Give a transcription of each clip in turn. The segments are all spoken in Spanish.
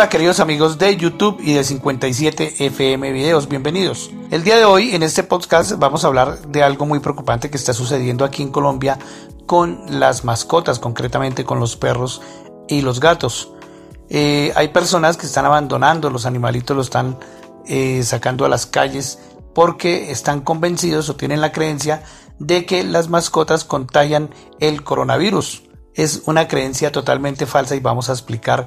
Hola queridos amigos de YouTube y de 57 FM Videos, bienvenidos. El día de hoy en este podcast vamos a hablar de algo muy preocupante que está sucediendo aquí en Colombia con las mascotas, concretamente con los perros y los gatos. Eh, hay personas que están abandonando los animalitos, los están eh, sacando a las calles porque están convencidos o tienen la creencia de que las mascotas contagian el coronavirus. Es una creencia totalmente falsa y vamos a explicar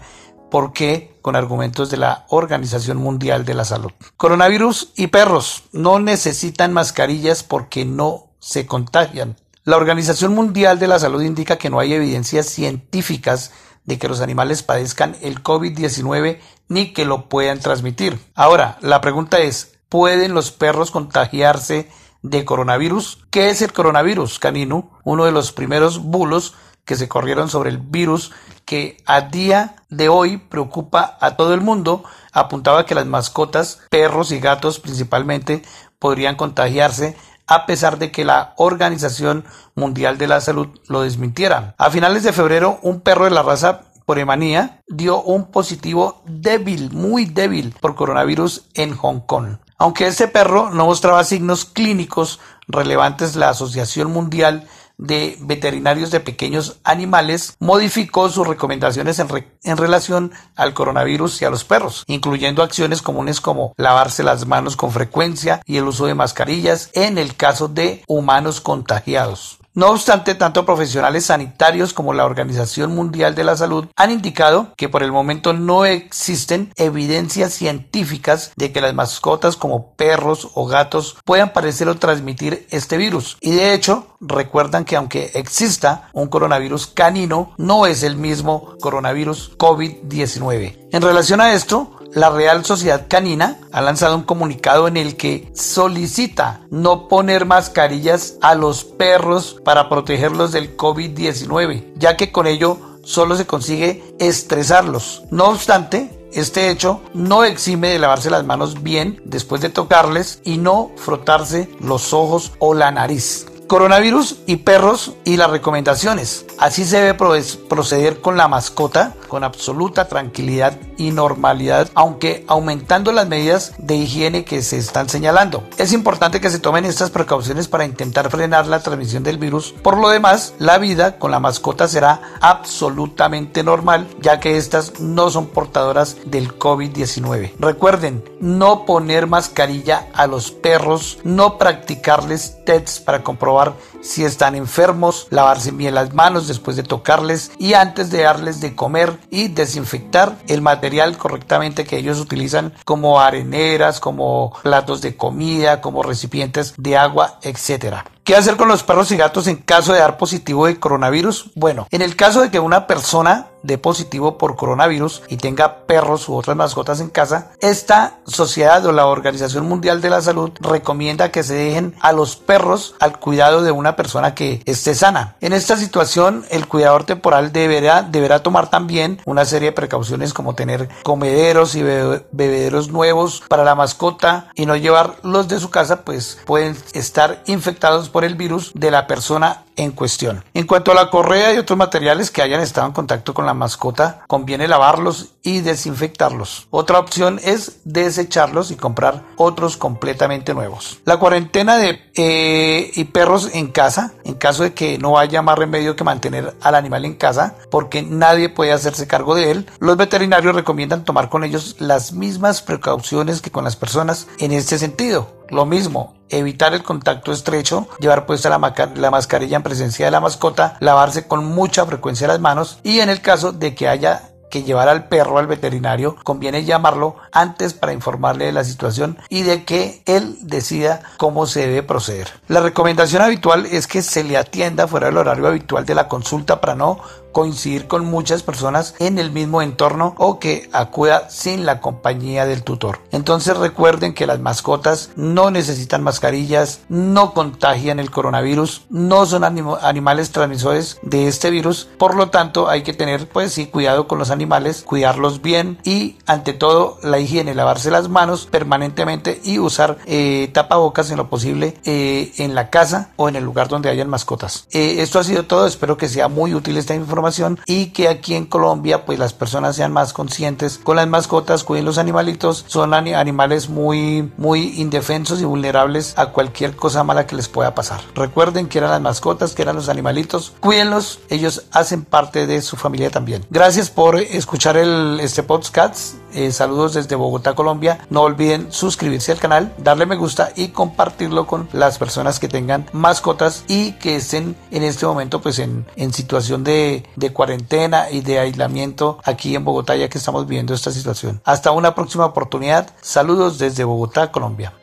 ¿Por qué? Con argumentos de la Organización Mundial de la Salud. Coronavirus y perros no necesitan mascarillas porque no se contagian. La Organización Mundial de la Salud indica que no hay evidencias científicas de que los animales padezcan el COVID-19 ni que lo puedan transmitir. Ahora, la pregunta es, ¿pueden los perros contagiarse de coronavirus? ¿Qué es el coronavirus canino? Uno de los primeros bulos que se corrieron sobre el virus que a día de hoy preocupa a todo el mundo, apuntaba que las mascotas, perros y gatos principalmente, podrían contagiarse a pesar de que la Organización Mundial de la Salud lo desmintiera. A finales de febrero, un perro de la raza Poremanía dio un positivo débil, muy débil por coronavirus en Hong Kong. Aunque este perro no mostraba signos clínicos relevantes, la Asociación Mundial de Veterinarios de Pequeños Animales modificó sus recomendaciones en, en, relación al coronavirus y a los perros, incluyendo acciones comunes como lavarse las manos con frecuencia y el uso de mascarillas en el caso de humanos contagiados. No obstante, tanto profesionales sanitarios como la Organización Mundial de la Salud han indicado que por el momento no existen evidencias científicas de que las mascotas como perros o gatos puedan parecer o transmitir este virus. Y de hecho, recuerdan que aunque exista un coronavirus canino, no es el mismo coronavirus COVID-19. En relación a esto, la Real Sociedad Canina ha lanzado un comunicado en el que solicita no poner mascarillas a los perros para protegerlos del COVID-19, ya que con ello solo se consigue estresarlos. No obstante, este hecho no exime de lavarse las manos bien después de tocarles y no frotarse los ojos o la nariz. Coronavirus y perros y las recomendaciones. Así se debe proceder con la mascota con absoluta tranquilidad y normalidad, aunque aumentando las medidas de higiene que se están señalando. Es importante que se tomen estas precauciones para intentar frenar la transmisión del virus. Por lo demás, la vida con la mascota será absolutamente normal, ya que estas no son portadoras del COVID-19. Recuerden, no poner mascarilla a los perros, no practicarles tests para comprobar si están enfermos, lavarse bien las manos después de tocarles y antes de darles de comer y desinfectar el material correctamente que ellos utilizan como areneras, como platos de comida, como recipientes de agua, etcétera. ¿Qué hacer con los perros y gatos en caso de dar positivo de coronavirus? Bueno, en el caso de que una persona dé positivo por coronavirus y tenga perros u otras mascotas en casa, esta sociedad o la Organización Mundial de la Salud recomienda que se dejen a los perros al cuidado de una persona que esté sana. En esta situación, el cuidador temporal deberá, deberá tomar también una serie de precauciones como tener comederos y bebederos nuevos para la mascota y no llevar los de su casa, pues pueden estar infectados por el virus de la persona en cuestión. En cuanto a la correa y otros materiales que hayan estado en contacto con la mascota, conviene lavarlos y desinfectarlos. Otra opción es desecharlos y comprar otros completamente nuevos. La cuarentena de eh, y perros en casa, en caso de que no haya más remedio que mantener al animal en casa, porque nadie puede hacerse cargo de él, los veterinarios recomiendan tomar con ellos las mismas precauciones que con las personas en este sentido. Lo mismo, evitar el contacto estrecho, llevar puesta la, la, mascarilla en presencia de la mascota, lavarse con mucha frecuencia las manos y en el caso de que haya que llevar al perro al veterinario, conviene llamarlo antes para informarle de la situación y de que él decida cómo se debe proceder. La recomendación habitual es que se le atienda fuera del horario habitual de la consulta para no coincidir con muchas personas en el mismo entorno o que acuda sin la compañía del tutor. Entonces recuerden que las mascotas no necesitan mascarillas, no contagian el coronavirus, no son animales transmisores de este virus, por lo tanto hay que tener pues cuidado con los animales animales, cuidarlos bien y ante todo la higiene, lavarse las manos permanentemente y usar eh, tapabocas en lo posible eh, en la casa o en el lugar donde hayan mascotas. Eh, esto ha sido todo, espero que sea muy útil esta información y que aquí en Colombia pues las personas sean más conscientes con las mascotas, cuiden los animalitos, son animales muy muy indefensos y vulnerables a cualquier cosa mala que les pueda pasar. Recuerden que eran las mascotas, que eran los animalitos, cuídenlos, ellos hacen parte de su familia también. Gracias por escuchar el, este podcast. Eh, saludos desde Bogotá, Colombia. No olviden suscribirse al canal, darle me gusta y compartirlo con las personas que tengan mascotas y que estén en este momento pues en, situación de, de cuarentena y de aislamiento aquí en Bogotá ya que estamos viviendo esta situación. Hasta una próxima oportunidad. Saludos desde Bogotá, Colombia.